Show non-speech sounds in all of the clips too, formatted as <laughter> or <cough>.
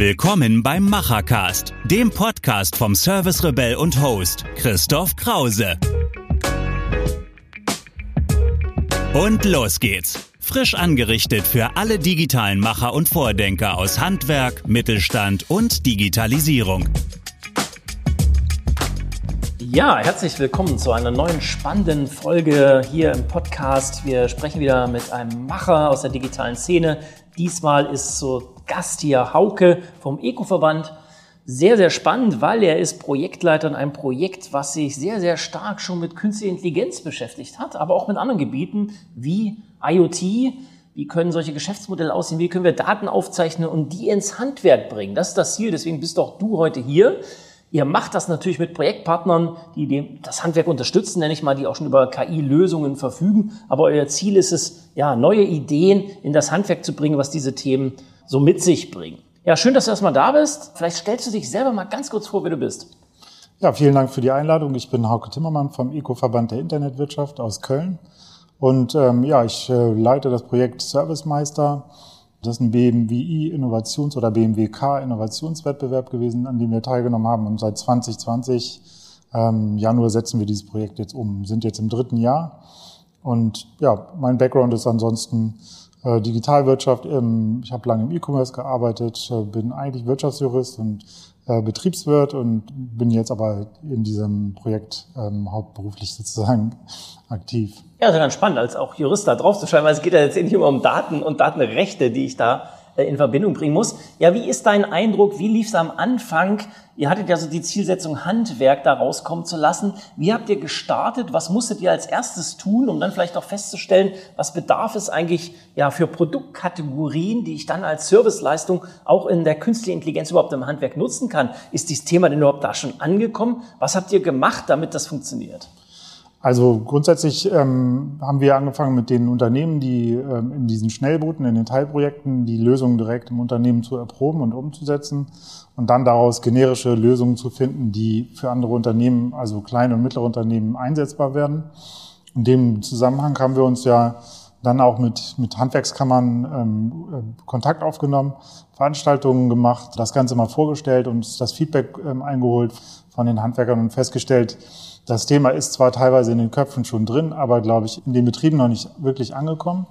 Willkommen beim Machercast, dem Podcast vom Service Rebell und Host Christoph Krause. Und los geht's. Frisch angerichtet für alle digitalen Macher und Vordenker aus Handwerk, Mittelstand und Digitalisierung. Ja, herzlich willkommen zu einer neuen spannenden Folge hier im Podcast. Wir sprechen wieder mit einem Macher aus der digitalen Szene. Diesmal ist so Gast hier Hauke vom Eco-Verband. Sehr, sehr spannend, weil er ist Projektleiter in einem Projekt, was sich sehr, sehr stark schon mit künstlicher Intelligenz beschäftigt hat, aber auch mit anderen Gebieten wie IoT. Wie können solche Geschäftsmodelle aussehen? Wie können wir Daten aufzeichnen und die ins Handwerk bringen? Das ist das Ziel. Deswegen bist auch du heute hier. Ihr macht das natürlich mit Projektpartnern, die das Handwerk unterstützen, nenne ich mal, die auch schon über KI-Lösungen verfügen. Aber euer Ziel ist es, ja, neue Ideen in das Handwerk zu bringen, was diese Themen so mit sich bringen. Ja, schön, dass du erstmal da bist. Vielleicht stellst du dich selber mal ganz kurz vor, wer du bist. Ja, vielen Dank für die Einladung. Ich bin Hauke Timmermann vom Eco-Verband der Internetwirtschaft aus Köln. Und ähm, ja, ich äh, leite das Projekt Servicemeister das ist ein BMWI Innovations- oder BMWK Innovationswettbewerb gewesen, an dem wir teilgenommen haben. Und seit 2020 ähm, Januar setzen wir dieses Projekt jetzt um, sind jetzt im dritten Jahr. Und ja, mein Background ist ansonsten äh, Digitalwirtschaft. Im, ich habe lange im E-Commerce gearbeitet, äh, bin eigentlich Wirtschaftsjurist und äh, Betriebswirt und bin jetzt aber in diesem Projekt ähm, hauptberuflich <laughs> sozusagen aktiv. Ja, also ganz spannend, als auch Jurist da drauf zu schreiben, weil es geht ja jetzt nicht immer um Daten und Datenrechte, die ich da in Verbindung bringen muss. Ja, wie ist dein Eindruck? Wie lief es am Anfang? Ihr hattet ja so die Zielsetzung, Handwerk da rauskommen zu lassen. Wie habt ihr gestartet? Was musstet ihr als erstes tun, um dann vielleicht auch festzustellen, was bedarf es eigentlich ja für Produktkategorien, die ich dann als Serviceleistung auch in der künstlichen Intelligenz überhaupt im Handwerk nutzen kann? Ist dieses Thema denn überhaupt da schon angekommen? Was habt ihr gemacht, damit das funktioniert? Also grundsätzlich ähm, haben wir angefangen mit den Unternehmen, die ähm, in diesen Schnellbooten, in den Teilprojekten die Lösungen direkt im Unternehmen zu erproben und umzusetzen und dann daraus generische Lösungen zu finden, die für andere Unternehmen, also kleine und mittlere Unternehmen einsetzbar werden. In dem Zusammenhang haben wir uns ja dann auch mit, mit Handwerkskammern ähm, äh, Kontakt aufgenommen, Veranstaltungen gemacht, das Ganze mal vorgestellt und das Feedback ähm, eingeholt von den Handwerkern und festgestellt, das Thema ist zwar teilweise in den Köpfen schon drin, aber glaube ich in den Betrieben noch nicht wirklich angekommen.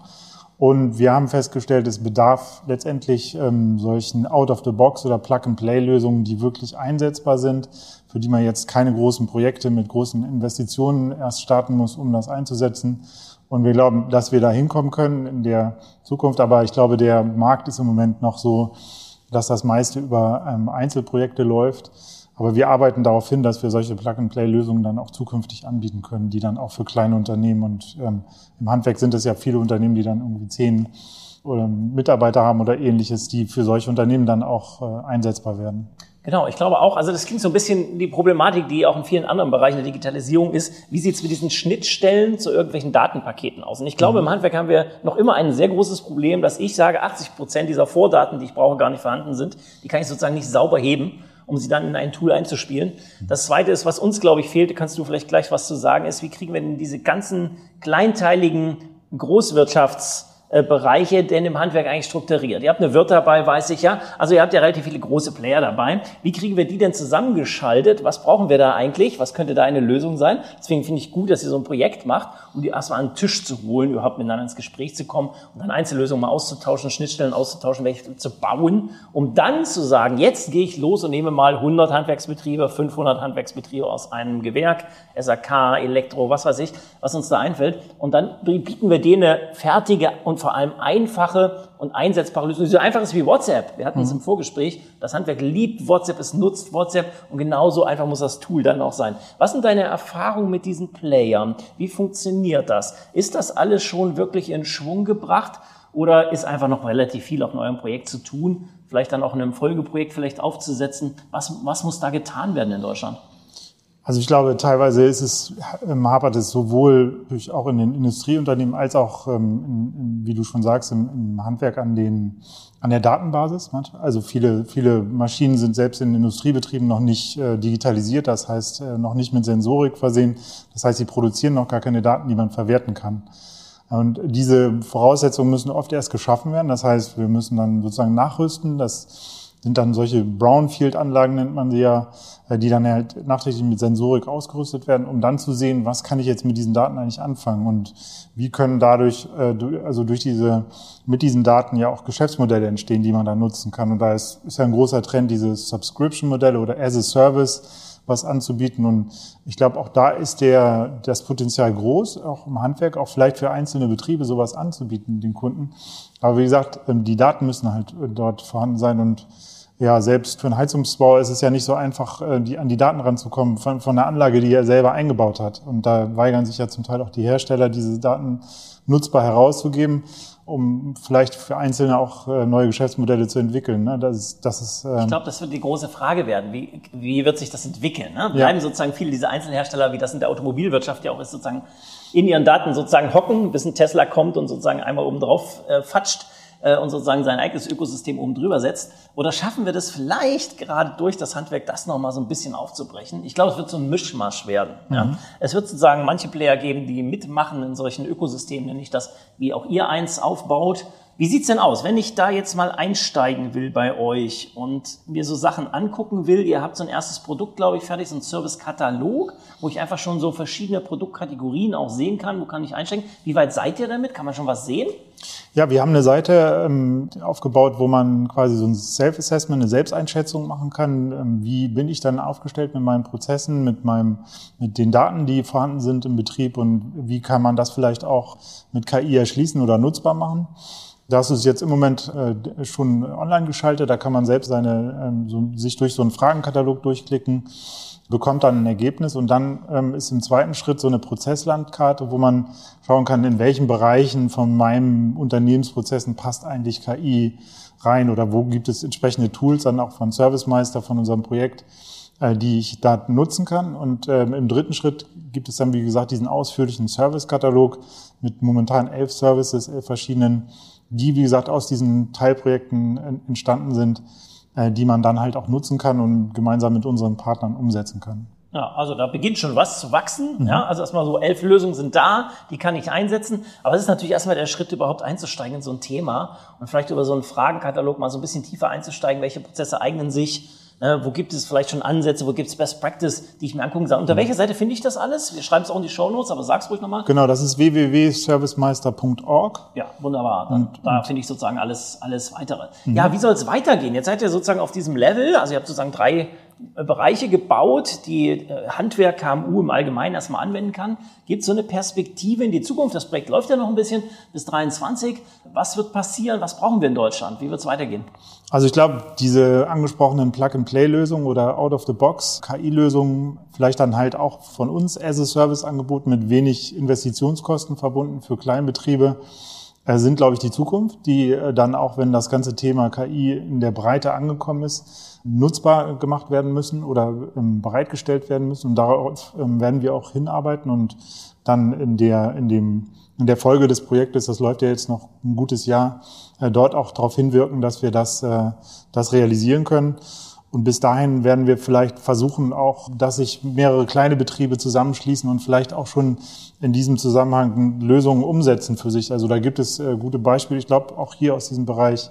Und wir haben festgestellt, es bedarf letztendlich ähm, solchen Out-of-the-Box oder Plug-and-Play-Lösungen, die wirklich einsetzbar sind, für die man jetzt keine großen Projekte mit großen Investitionen erst starten muss, um das einzusetzen. Und wir glauben, dass wir da hinkommen können in der Zukunft. Aber ich glaube, der Markt ist im Moment noch so, dass das meiste über ähm, Einzelprojekte läuft. Aber wir arbeiten darauf hin, dass wir solche Plug-and-Play-Lösungen dann auch zukünftig anbieten können, die dann auch für kleine Unternehmen und ähm, im Handwerk sind es ja viele Unternehmen, die dann irgendwie zehn oder Mitarbeiter haben oder ähnliches, die für solche Unternehmen dann auch äh, einsetzbar werden. Genau, ich glaube auch, also das klingt so ein bisschen die Problematik, die auch in vielen anderen Bereichen der Digitalisierung ist. Wie sieht es mit diesen Schnittstellen zu irgendwelchen Datenpaketen aus? Und ich glaube, mhm. im Handwerk haben wir noch immer ein sehr großes Problem, dass ich sage, 80 Prozent dieser Vordaten, die ich brauche, gar nicht vorhanden sind. Die kann ich sozusagen nicht sauber heben um sie dann in ein Tool einzuspielen. Das zweite ist, was uns, glaube ich, fehlt, kannst du vielleicht gleich was zu sagen, ist, wie kriegen wir denn diese ganzen kleinteiligen Großwirtschafts- Bereiche denn im Handwerk eigentlich strukturiert? Ihr habt eine Wirt dabei, weiß ich ja. Also ihr habt ja relativ viele große Player dabei. Wie kriegen wir die denn zusammengeschaltet? Was brauchen wir da eigentlich? Was könnte da eine Lösung sein? Deswegen finde ich gut, dass ihr so ein Projekt macht, um die erstmal an den Tisch zu holen, überhaupt miteinander ins Gespräch zu kommen und dann Einzellösungen mal auszutauschen, Schnittstellen auszutauschen, welche zu bauen, um dann zu sagen, jetzt gehe ich los und nehme mal 100 Handwerksbetriebe, 500 Handwerksbetriebe aus einem Gewerk, SAK, Elektro, was weiß ich, was uns da einfällt. Und dann bieten wir denen eine fertige und vor allem einfache und einsetzbare Lösungen. So einfach ist wie WhatsApp. Wir hatten es mhm. im Vorgespräch. Das Handwerk liebt WhatsApp, es nutzt WhatsApp und genauso einfach muss das Tool dann auch sein. Was sind deine Erfahrungen mit diesen Playern? Wie funktioniert das? Ist das alles schon wirklich in Schwung gebracht? Oder ist einfach noch relativ viel auf eurem Projekt zu tun? Vielleicht dann auch in einem Folgeprojekt vielleicht aufzusetzen? Was, was muss da getan werden in Deutschland? Also ich glaube, teilweise ist es, ähm, hapert es sowohl durch auch in den Industrieunternehmen als auch, ähm, in, in, wie du schon sagst, im, im, Handwerk an den, an der Datenbasis. Also viele, viele Maschinen sind selbst in Industriebetrieben noch nicht äh, digitalisiert, das heißt äh, noch nicht mit Sensorik versehen. Das heißt, sie produzieren noch gar keine Daten, die man verwerten kann. Und diese Voraussetzungen müssen oft erst geschaffen werden. Das heißt, wir müssen dann sozusagen nachrüsten, dass sind dann solche Brownfield-Anlagen, nennt man sie ja, äh, die dann halt nachträglich mit Sensorik ausgerüstet werden, um dann zu sehen, was kann ich jetzt mit diesen Daten eigentlich anfangen und wie können dadurch, äh, also durch diese, mit diesen Daten ja auch Geschäftsmodelle entstehen, die man dann nutzen kann. Und da ist, ist ja ein großer Trend, diese Subscription-Modelle oder as a Service, was anzubieten. Und ich glaube, auch da ist der, das Potenzial groß, auch im Handwerk, auch vielleicht für einzelne Betriebe sowas anzubieten, den Kunden. Aber wie gesagt, ähm, die Daten müssen halt äh, dort vorhanden sein und ja, selbst für einen Heizungsbau ist es ja nicht so einfach, äh, die, an die Daten ranzukommen von, von einer Anlage, die er selber eingebaut hat. Und da weigern sich ja zum Teil auch die Hersteller, diese Daten nutzbar herauszugeben um vielleicht für Einzelne auch äh, neue Geschäftsmodelle zu entwickeln. Ne? Das ist, das ist, ähm ich glaube, das wird die große Frage werden. Wie, wie wird sich das entwickeln? Ne? Bleiben ja. sozusagen viele dieser Einzelhersteller, wie das in der Automobilwirtschaft ja auch ist, sozusagen in ihren Daten sozusagen hocken, bis ein Tesla kommt und sozusagen einmal oben drauf äh, fatscht äh, und sozusagen sein eigenes Ökosystem oben drüber setzt? Oder schaffen wir das vielleicht gerade durch das Handwerk, das nochmal so ein bisschen aufzubrechen? Ich glaube, es wird so ein Mischmasch werden. Mhm. Ja. Es wird sozusagen manche Player geben, die mitmachen in solchen Ökosystemen, nämlich das, wie auch ihr eins aufbaut, wie sieht's denn aus, wenn ich da jetzt mal einsteigen will bei euch und mir so Sachen angucken will? Ihr habt so ein erstes Produkt, glaube ich, fertig, so ein Service-Katalog, wo ich einfach schon so verschiedene Produktkategorien auch sehen kann. Wo kann ich einsteigen? Wie weit seid ihr damit? Kann man schon was sehen? Ja, wir haben eine Seite ähm, aufgebaut, wo man quasi so ein Self-Assessment, eine Selbsteinschätzung machen kann. Ähm, wie bin ich dann aufgestellt mit meinen Prozessen, mit meinem, mit den Daten, die vorhanden sind im Betrieb und wie kann man das vielleicht auch mit KI erschließen oder nutzbar machen? Das ist jetzt im Moment äh, schon online geschaltet. Da kann man selbst seine, ähm, so, sich durch so einen Fragenkatalog durchklicken, bekommt dann ein Ergebnis und dann ähm, ist im zweiten Schritt so eine Prozesslandkarte, wo man schauen kann, in welchen Bereichen von meinen Unternehmensprozessen passt eigentlich KI rein oder wo gibt es entsprechende Tools dann auch von Servicemeister von unserem Projekt, äh, die ich da nutzen kann. Und ähm, im dritten Schritt gibt es dann, wie gesagt, diesen ausführlichen Servicekatalog mit momentan elf Services, elf verschiedenen die, wie gesagt, aus diesen Teilprojekten entstanden sind, äh, die man dann halt auch nutzen kann und gemeinsam mit unseren Partnern umsetzen kann. Ja, also da beginnt schon was zu wachsen. Mhm. Ja, also erstmal so elf Lösungen sind da, die kann ich einsetzen. Aber es ist natürlich erstmal der Schritt, überhaupt einzusteigen in so ein Thema und vielleicht über so einen Fragenkatalog mal so ein bisschen tiefer einzusteigen, welche Prozesse eignen sich Ne, wo gibt es vielleicht schon Ansätze, wo gibt es Best Practice, die ich mir angucken soll. Unter mhm. welcher Seite finde ich das alles? Wir schreiben es auch in die Show Notes, aber sag's ruhig nochmal. Genau, das ist www.servicemeister.org. Ja, wunderbar. Dann, und, da finde ich sozusagen alles, alles weitere. Mhm. Ja, wie soll es weitergehen? Jetzt seid ihr sozusagen auf diesem Level, also ihr habt sozusagen drei Bereiche gebaut, die äh, Handwerk, KMU im Allgemeinen erstmal anwenden kann. Gibt es so eine Perspektive in die Zukunft? Das Projekt läuft ja noch ein bisschen bis 23. Was wird passieren? Was brauchen wir in Deutschland? Wie wird es weitergehen? Also ich glaube, diese angesprochenen Plug-and-Play-Lösungen oder Out-of-the-Box KI-Lösungen, vielleicht dann halt auch von uns as a Service angeboten mit wenig Investitionskosten verbunden für Kleinbetriebe, sind, glaube ich, die Zukunft, die äh, dann auch, wenn das ganze Thema KI in der Breite angekommen ist, nutzbar gemacht werden müssen oder ähm, bereitgestellt werden müssen. Und darauf ähm, werden wir auch hinarbeiten und dann in der, in dem, in der Folge des Projektes, das läuft ja jetzt noch ein gutes Jahr, äh, dort auch darauf hinwirken, dass wir das, das realisieren können. Und bis dahin werden wir vielleicht versuchen auch, dass sich mehrere kleine Betriebe zusammenschließen und vielleicht auch schon in diesem Zusammenhang Lösungen umsetzen für sich. Also da gibt es äh, gute Beispiele. Ich glaube, auch hier aus diesem Bereich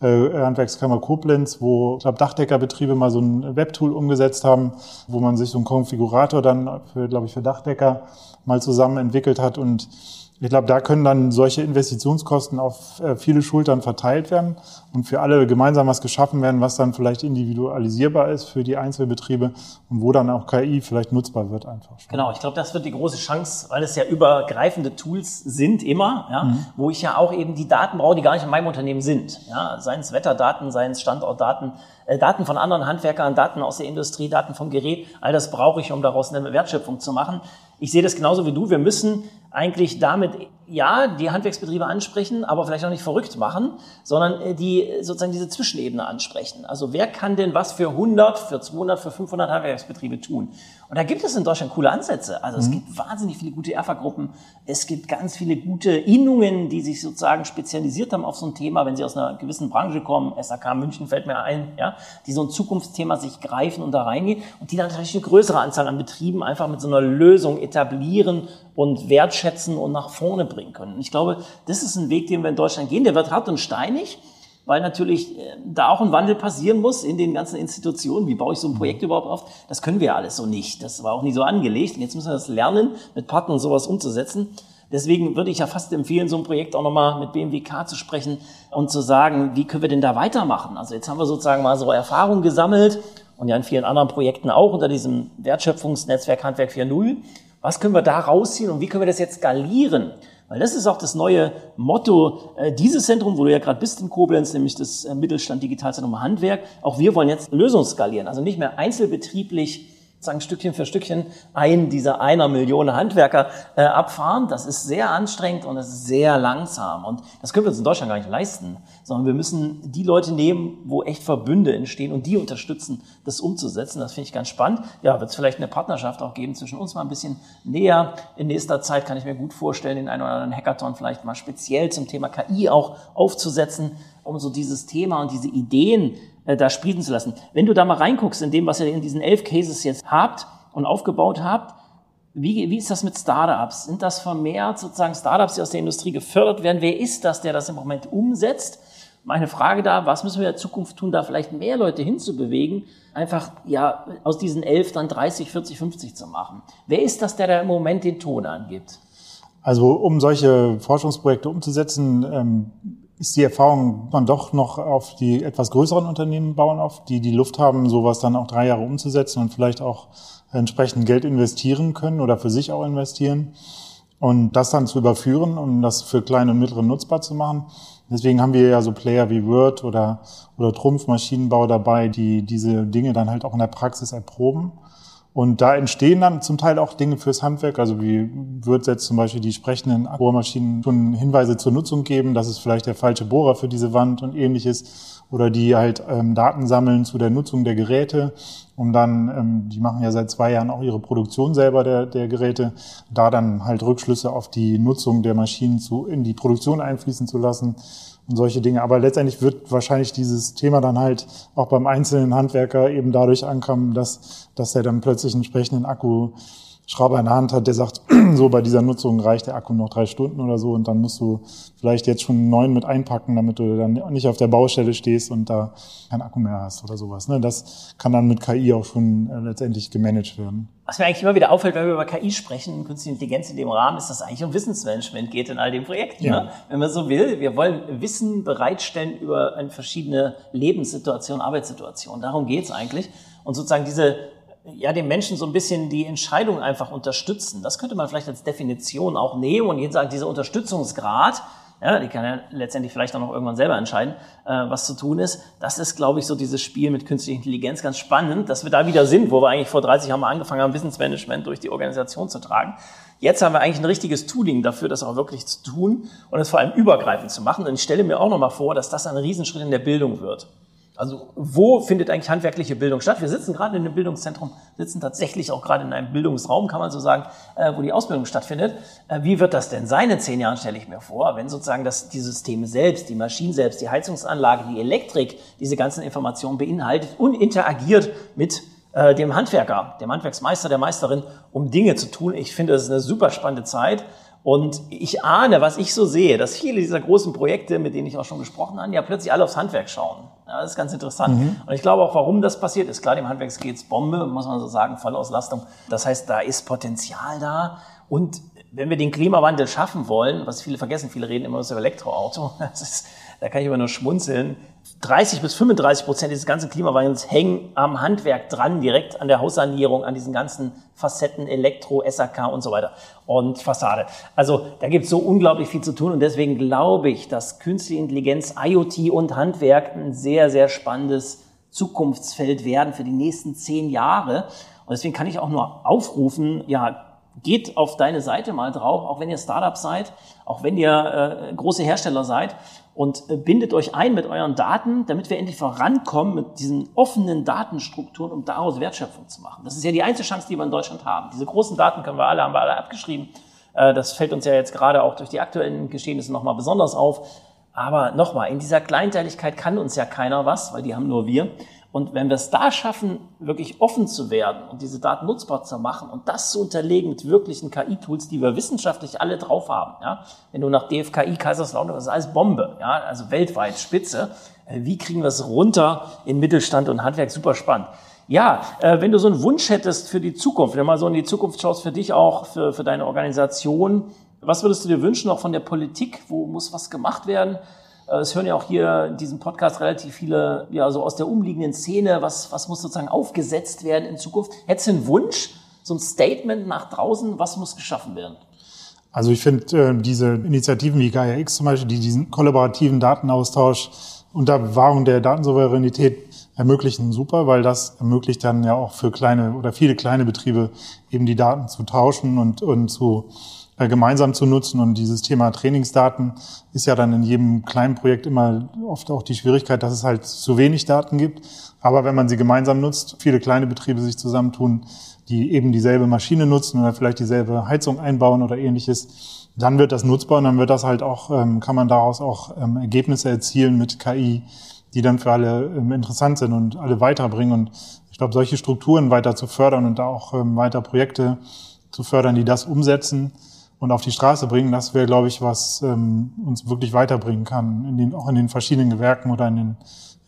äh, Handwerkskammer Koblenz, wo, ich glaube, Dachdeckerbetriebe mal so ein Webtool umgesetzt haben, wo man sich so einen Konfigurator dann glaube ich, für Dachdecker mal zusammen entwickelt hat und ich glaube, da können dann solche Investitionskosten auf äh, viele Schultern verteilt werden und für alle gemeinsam was geschaffen werden, was dann vielleicht individualisierbar ist für die Einzelbetriebe und wo dann auch KI vielleicht nutzbar wird einfach. Schon. Genau, ich glaube, das wird die große Chance, weil es ja übergreifende Tools sind immer, ja, mhm. wo ich ja auch eben die Daten brauche, die gar nicht in meinem Unternehmen sind. Ja, seien es Wetterdaten, seien es Standortdaten, äh, Daten von anderen Handwerkern, Daten aus der Industrie, Daten vom Gerät, all das brauche ich, um daraus eine Wertschöpfung zu machen. Ich sehe das genauso wie du. Wir müssen eigentlich damit, ja, die Handwerksbetriebe ansprechen, aber vielleicht auch nicht verrückt machen, sondern äh, die sozusagen diese Zwischenebene ansprechen. Also wer kann denn was für 100, für 200, für 500 Handwerksbetriebe tun? Und da gibt es in Deutschland coole Ansätze. Also es mhm. gibt wahnsinnig viele gute ERFA-Gruppen. Es gibt ganz viele gute Innungen, die sich sozusagen spezialisiert haben auf so ein Thema, wenn sie aus einer gewissen Branche kommen. SAK München fällt mir ein, ja, die so ein Zukunftsthema sich greifen und da reingehen und die dann natürlich eine größere Anzahl an Betrieben einfach mit so einer Lösung etablieren und wertschätzen und nach vorne bringen können. Und ich glaube, das ist ein Weg, den wir in Deutschland gehen. Der wird hart und steinig. weil natürlich äh, da auch ein Wandel passieren muss in den ganzen Institutionen. Wie baue ich so ein Projekt überhaupt auf? Das können wir ja alles so nicht. Das war auch nie so angelegt. Und jetzt müssen wir das lernen, mit Partnern sowas umzusetzen. Deswegen würde ich ja fast empfehlen, so ein Projekt auch nochmal mit BMWK zu sprechen und zu sagen, wie können wir denn da weitermachen? Also jetzt haben wir sozusagen mal so Erfahrung gesammelt und ja in vielen anderen Projekten auch unter diesem Wertschöpfungsnetzwerk Handwerk 4.0. Was können wir da rausziehen und wie können wir das jetzt skalieren? Weil das ist auch das neue Motto äh, dieses Zentrum, wo du ja gerade bist in Koblenz, nämlich das äh, Mittelstand Digitalzentrum Handwerk. Auch wir wollen jetzt Lösungen skalieren, also nicht mehr einzelbetrieblich sagen Stückchen für Stückchen ein dieser einer Million Handwerker äh, abfahren. Das ist sehr anstrengend und das ist sehr langsam. Und das können wir uns in Deutschland gar nicht leisten, sondern wir müssen die Leute nehmen, wo echt Verbünde entstehen und die unterstützen, das umzusetzen. Das finde ich ganz spannend. Ja, wird es vielleicht eine Partnerschaft auch geben zwischen uns mal ein bisschen näher. In nächster Zeit kann ich mir gut vorstellen, den einen oder anderen Hackathon vielleicht mal speziell zum Thema KI auch aufzusetzen, um so dieses Thema und diese Ideen äh, da sprießen zu lassen. Wenn du da mal reinguckst in dem, was ihr in diesen elf Cases jetzt habt und aufgebaut habt, wie, wie ist das mit Startups? Sind das vermehrt sozusagen Startups, die aus der Industrie gefördert werden? Wer ist das, der das im Moment umsetzt? Meine Frage da, was müssen wir in der Zukunft tun, da vielleicht mehr Leute hinzubewegen, einfach ja aus diesen elf dann 30, 40, 50 zu machen? Wer ist das, der da im Moment den Ton angibt? Also um solche Forschungsprojekte umzusetzen, ähm, ist die Erfahrung, man doch noch auf die etwas größeren Unternehmen bauen auf, die die Luft haben, sowas dann auch drei Jahre umzusetzen und vielleicht auch entsprechend Geld investieren können oder für sich auch investieren und das dann zu überführen und das für kleine und mittlere nutzbar zu machen. Deswegen haben wir ja so Player wie Word oder, oder Trumpf Maschinenbau dabei, die diese Dinge dann halt auch in der Praxis erproben und da entstehen dann zum Teil auch Dinge fürs Handwerk, also wie wird jetzt zum Beispiel die sprechenden Bohrmaschinen schon Hinweise zur Nutzung geben, das ist vielleicht der falsche Bohrer für diese Wand und ähnliches, oder die halt ähm, Daten sammeln zu der Nutzung der Geräte, um dann, ähm, die machen ja seit zwei Jahren auch ihre Produktion selber der, der Geräte, da dann halt Rückschlüsse auf die Nutzung der Maschinen zu, in die Produktion einfließen zu lassen und solche Dinge. Aber letztendlich wird wahrscheinlich dieses Thema dann halt auch beim einzelnen Handwerker eben dadurch ankommen, dass, dass er dann plötzlich einen entsprechenden Akku Schrauber in der Hand hat, der sagt, <clears throat> so bei dieser Nutzung reicht der Akku noch drei Stunden oder so und dann musst du vielleicht jetzt schon einen neuen mit einpacken, damit du dann nicht auf der Baustelle stehst und da keinen Akku mehr hast oder sowas. Ne? Das kann dann mit KI auch schon äh, letztendlich gemanagt werden. Was mir eigentlich immer wieder auffällt, wenn wir über KI sprechen, künstliche Intelligenz in dem Rahmen, ist, dass es eigentlich um Wissensmanagement geht in all den Projekten. Ja. Ne? Wenn man so will, wir wollen Wissen bereitstellen über eine verschiedene Lebenssituationen, Arbeitssituationen. Darum geht's eigentlich. Und sozusagen diese ja, den Menschen so ein bisschen die Entscheidung einfach unterstützen. Das könnte man vielleicht als Definition auch nehmen und jetzt sagen, dieser Unterstützungsgrad, ja, die kann ja letztendlich vielleicht auch noch irgendwann selber entscheiden, äh, was zu tun ist. Das ist, glaube ich, so dieses Spiel mit künstlicher Intelligenz ganz spannend, dass wir da wieder sind, wo wir eigentlich vor 30 Jahren mal angefangen haben, Wissensmanagement durch die Organisation zu tragen. Jetzt haben wir eigentlich ein richtiges Tooling dafür, das auch wirklich zu tun und es vor allem übergreifend zu machen. Und ich stelle mir auch nochmal vor, dass das ein Riesenschritt in der Bildung wird. Also wo findet eigentlich handwerkliche Bildung statt? Wir sitzen gerade in einem Bildungszentrum, sitzen tatsächlich auch gerade in einem Bildungsraum, kann man so sagen, äh, wo die Ausbildung stattfindet. Äh, wie wird das denn sein in zehn Jahren, stelle ich mir vor, wenn sozusagen das, die Systeme selbst, die Maschinen selbst, die Heizungsanlage, die Elektrik diese ganzen Informationen beinhaltet und interagiert mit äh, dem Handwerker, dem Handwerksmeister, der Meisterin, um Dinge zu tun. Ich finde, das ist eine super spannende Zeit. Und ich ahne, was ich so sehe, dass viele dieser großen Projekte, mit denen ich auch schon gesprochen habe, ja plötzlich alle aufs Handwerk schauen. Ja, das ist ganz interessant. Mhm. Und ich glaube auch, warum das passiert ist. Klar, dem Handwerk geht's Bombe, muss man so sagen, Vollauslastung. Das heißt, da ist Potenzial da. Und wenn wir den Klimawandel schaffen wollen, was viele vergessen, viele reden immer über Elektroauto, <laughs> das ist, da kann ich immer nur schmunzeln. 30 bis 35 Prozent dieses ganzen Klimawandels hängen am Handwerk dran, direkt an der Haussanierung, an diesen ganzen Facetten Elektro, SAK und so weiter und Fassade. Also da gibt es so unglaublich viel zu tun und deswegen glaube ich, dass künstliche Intelligenz, IoT und Handwerk ein sehr, sehr spannendes Zukunftsfeld werden für die nächsten zehn Jahre. Und deswegen kann ich auch nur aufrufen, ja, geht auf deine Seite mal drauf, auch wenn ihr Startup seid, auch wenn ihr äh, große Hersteller seid und äh, bindet euch ein mit euren Daten, damit wir endlich vorankommen mit diesen offenen Datenstrukturen, um daraus Wertschöpfung zu machen. Das ist ja die einzige Chance, die wir in Deutschland haben. Diese großen Daten können wir alle, haben wir alle abgeschrieben. Äh, das fällt uns ja jetzt gerade auch durch die aktuellen Geschehnisse nochmal besonders auf. Aber nochmal, in dieser Kleinteiligkeit kann uns ja keiner was, weil die haben nur wir. Und wenn wir es da schaffen, wirklich offen zu werden und diese Daten nutzbar zu machen und das zu unterlegen mit wirklichen KI-Tools, die wir wissenschaftlich alle drauf haben, ja, wenn du nach DFKI Kaiserslautern, das ist alles Bombe, ja, also weltweit Spitze. Äh, wie kriegen wir es runter in Mittelstand und Handwerk? Super spannend. Ja, äh, wenn du so einen Wunsch hättest für die Zukunft, wenn du mal so in die Zukunft schaust, für dich auch, für, für deine Organisation, was würdest du dir wünschen, auch von der Politik? Wo muss was gemacht werden? Äh, es hören ja auch hier in diesem Podcast relativ viele, ja, so aus der umliegenden Szene. Was, was muss sozusagen aufgesetzt werden in Zukunft? Hättest du einen Wunsch, so ein Statement nach draußen? Was muss geschaffen werden? Also ich finde äh, diese Initiativen wie Gaia X zum Beispiel, die diesen kollaborativen Datenaustausch unter Wahrung der Datensouveränität ermöglichen, super, weil das ermöglicht dann ja auch für kleine oder viele kleine Betriebe eben die Daten zu tauschen und, und zu gemeinsam zu nutzen. Und dieses Thema Trainingsdaten ist ja dann in jedem kleinen Projekt immer oft auch die Schwierigkeit, dass es halt zu wenig Daten gibt. Aber wenn man sie gemeinsam nutzt, viele kleine Betriebe sich zusammentun, die eben dieselbe Maschine nutzen oder vielleicht dieselbe Heizung einbauen oder ähnliches, dann wird das nutzbar und dann wird das halt auch, ähm, kann man daraus auch ähm, Ergebnisse erzielen mit KI, die dann für alle ähm, interessant sind und alle weiterbringen. Und ich glaube, solche Strukturen weiter zu fördern und da auch weiter Projekte zu fördern, die das umsetzen, und auf die Straße bringen, das wäre, glaube ich, was ähm, uns wirklich weiterbringen kann, in den, auch in den verschiedenen Gewerken oder in den,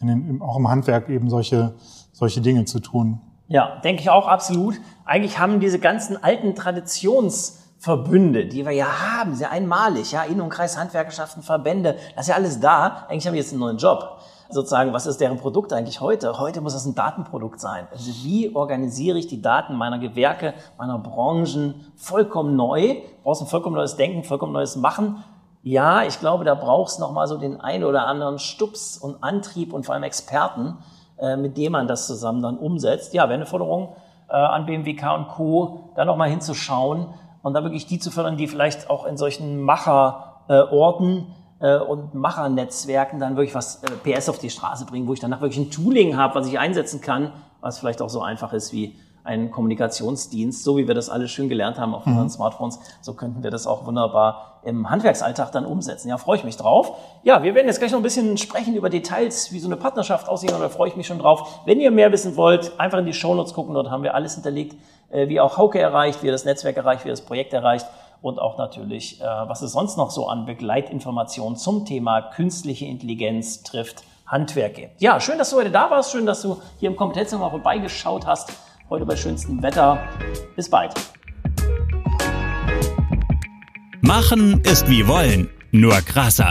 in den, auch im Handwerk eben solche, solche Dinge zu tun. Ja, denke ich auch absolut. Eigentlich haben diese ganzen alten Traditionsverbünde, die wir ja haben, sehr einmalig, ja, In- und Kreis Handwerkerschaften, Verbände, das ist ja alles da. Eigentlich haben wir jetzt einen neuen Job sozusagen, was ist deren Produkt eigentlich heute? Heute muss das ein Datenprodukt sein. Also wie organisiere ich die Daten meiner Gewerke, meiner Branchen vollkommen neu? Brauchst ein vollkommen neues Denken, vollkommen neues Machen. Ja, ich glaube, da brauchst noch mal so den einen oder anderen Stups und Antrieb und vor allem Experten, äh, mit dem man das zusammen dann umsetzt. Ja, wäre eine Forderung äh, an BMWK und Co., da noch mal hinzuschauen und da wirklich die zu fördern, die vielleicht auch in solchen Macherorten äh, und Machernetzwerken dann wirklich was äh, PS auf die Straße bringen, wo ich danach wirklich ein Tooling habe, was ich einsetzen kann, was vielleicht auch so einfach ist wie ein Kommunikationsdienst, so wie wir das alle schön gelernt haben auf unseren mhm. Smartphones, so könnten wir das auch wunderbar im Handwerksalltag dann umsetzen. Ja, freue ich mich drauf. Ja, wir werden jetzt gleich noch ein bisschen sprechen über Details, wie so eine Partnerschaft aussieht, und da freue ich mich schon drauf. Wenn ihr mehr wissen wollt, einfach in die Shownotes gucken, dort haben wir alles hinterlegt, äh, wie auch Hauke erreicht, wie er das Netzwerk erreicht, wie er das Projekt erreicht und auch natürlich, äh, was es sonst noch so an Begleitinformationen zum Thema künstliche Intelligenz trifft, Handwerk gibt. Ja, schön, dass du heute da warst. Schön, dass du hier im Kompetenzzimmer vorbeigeschaut hast. Heute bei schönstem Wetter. Bis bald. Machen ist wie wollen nur krasser.